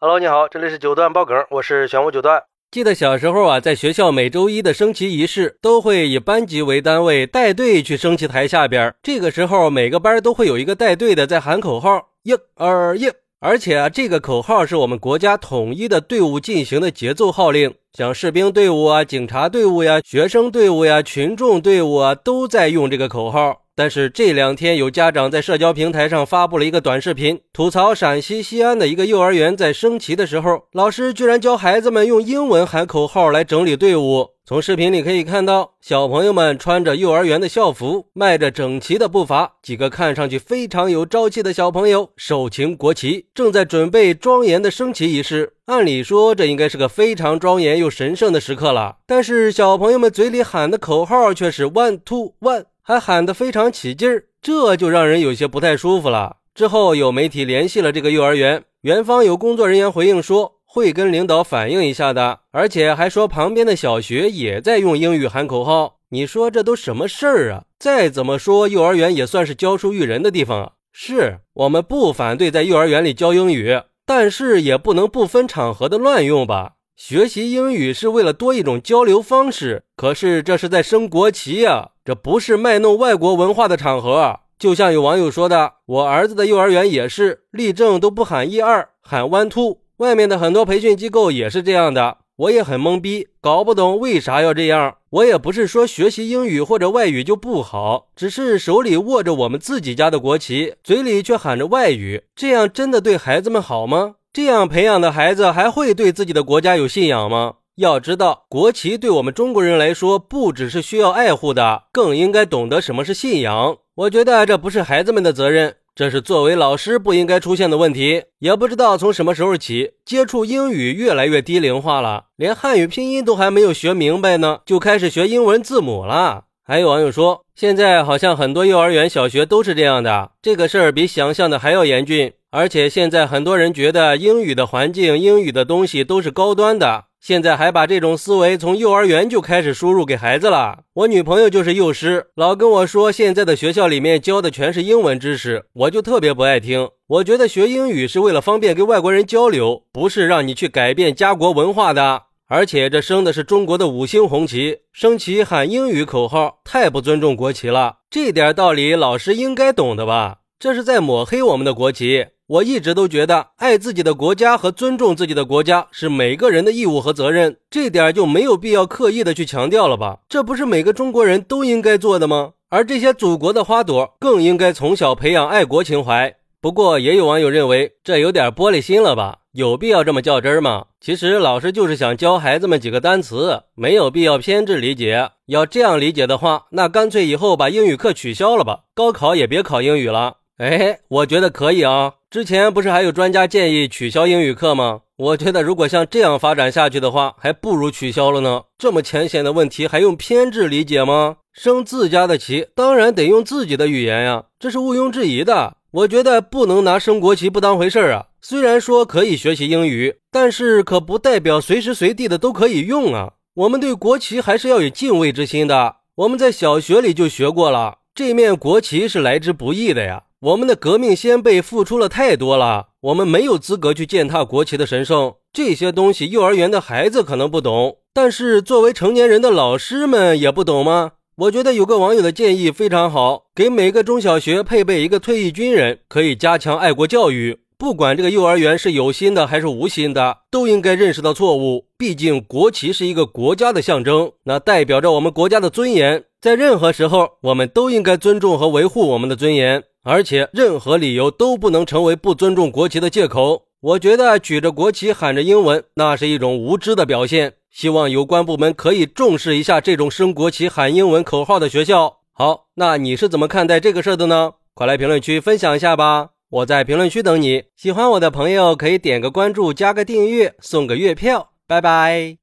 Hello，你好，这里是九段爆梗，我是玄武九段。记得小时候啊，在学校每周一的升旗仪式，都会以班级为单位带队去升旗台下边。这个时候，每个班都会有一个带队的在喊口号，一、二、一。而且啊，这个口号是我们国家统一的队伍进行的节奏号令，像士兵队伍啊、警察队伍呀、学生队伍呀、群众队伍啊，都在用这个口号。但是这两天有家长在社交平台上发布了一个短视频，吐槽陕西西安的一个幼儿园在升旗的时候，老师居然教孩子们用英文喊口号来整理队伍。从视频里可以看到，小朋友们穿着幼儿园的校服，迈着整齐的步伐，几个看上去非常有朝气的小朋友手擎国旗，正在准备庄严的升旗仪式。按理说，这应该是个非常庄严又神圣的时刻了，但是小朋友们嘴里喊的口号却是 “one two one”。还喊得非常起劲儿，这就让人有些不太舒服了。之后有媒体联系了这个幼儿园，园方有工作人员回应说会跟领导反映一下的，而且还说旁边的小学也在用英语喊口号。你说这都什么事儿啊？再怎么说，幼儿园也算是教书育人的地方啊。是我们不反对在幼儿园里教英语，但是也不能不分场合的乱用吧？学习英语是为了多一种交流方式，可是这是在升国旗呀。这不是卖弄外国文化的场合，就像有网友说的，我儿子的幼儿园也是立正都不喊一二，喊 one two。外面的很多培训机构也是这样的，我也很懵逼，搞不懂为啥要这样。我也不是说学习英语或者外语就不好，只是手里握着我们自己家的国旗，嘴里却喊着外语，这样真的对孩子们好吗？这样培养的孩子还会对自己的国家有信仰吗？要知道，国旗对我们中国人来说，不只是需要爱护的，更应该懂得什么是信仰。我觉得这不是孩子们的责任，这是作为老师不应该出现的问题。也不知道从什么时候起，接触英语越来越低龄化了，连汉语拼音都还没有学明白呢，就开始学英文字母了。还有网友说，现在好像很多幼儿园、小学都是这样的，这个事儿比想象的还要严峻。而且现在很多人觉得英语的环境、英语的东西都是高端的。现在还把这种思维从幼儿园就开始输入给孩子了。我女朋友就是幼师，老跟我说现在的学校里面教的全是英文知识，我就特别不爱听。我觉得学英语是为了方便跟外国人交流，不是让你去改变家国文化的。而且这升的是中国的五星红旗，升旗喊英语口号，太不尊重国旗了。这点道理老师应该懂的吧？这是在抹黑我们的国旗。我一直都觉得，爱自己的国家和尊重自己的国家是每个人的义务和责任，这点就没有必要刻意的去强调了吧？这不是每个中国人都应该做的吗？而这些祖国的花朵更应该从小培养爱国情怀。不过，也有网友认为这有点玻璃心了吧？有必要这么较真吗？其实老师就是想教孩子们几个单词，没有必要偏执理解。要这样理解的话，那干脆以后把英语课取消了吧，高考也别考英语了。哎，我觉得可以啊。之前不是还有专家建议取消英语课吗？我觉得如果像这样发展下去的话，还不如取消了呢。这么浅显的问题还用偏执理解吗？升自家的旗，当然得用自己的语言呀，这是毋庸置疑的。我觉得不能拿升国旗不当回事儿啊。虽然说可以学习英语，但是可不代表随时随地的都可以用啊。我们对国旗还是要有敬畏之心的。我们在小学里就学过了，这面国旗是来之不易的呀。我们的革命先辈付出了太多了，我们没有资格去践踏国旗的神圣。这些东西，幼儿园的孩子可能不懂，但是作为成年人的老师们也不懂吗？我觉得有个网友的建议非常好，给每个中小学配备一个退役军人，可以加强爱国教育。不管这个幼儿园是有心的还是无心的，都应该认识到错误。毕竟国旗是一个国家的象征，那代表着我们国家的尊严。在任何时候，我们都应该尊重和维护我们的尊严。而且，任何理由都不能成为不尊重国旗的借口。我觉得举着国旗喊着英文，那是一种无知的表现。希望有关部门可以重视一下这种升国旗喊英文口号的学校。好，那你是怎么看待这个事儿的呢？快来评论区分享一下吧！我在评论区等你。喜欢我的朋友可以点个关注，加个订阅，送个月票。拜拜。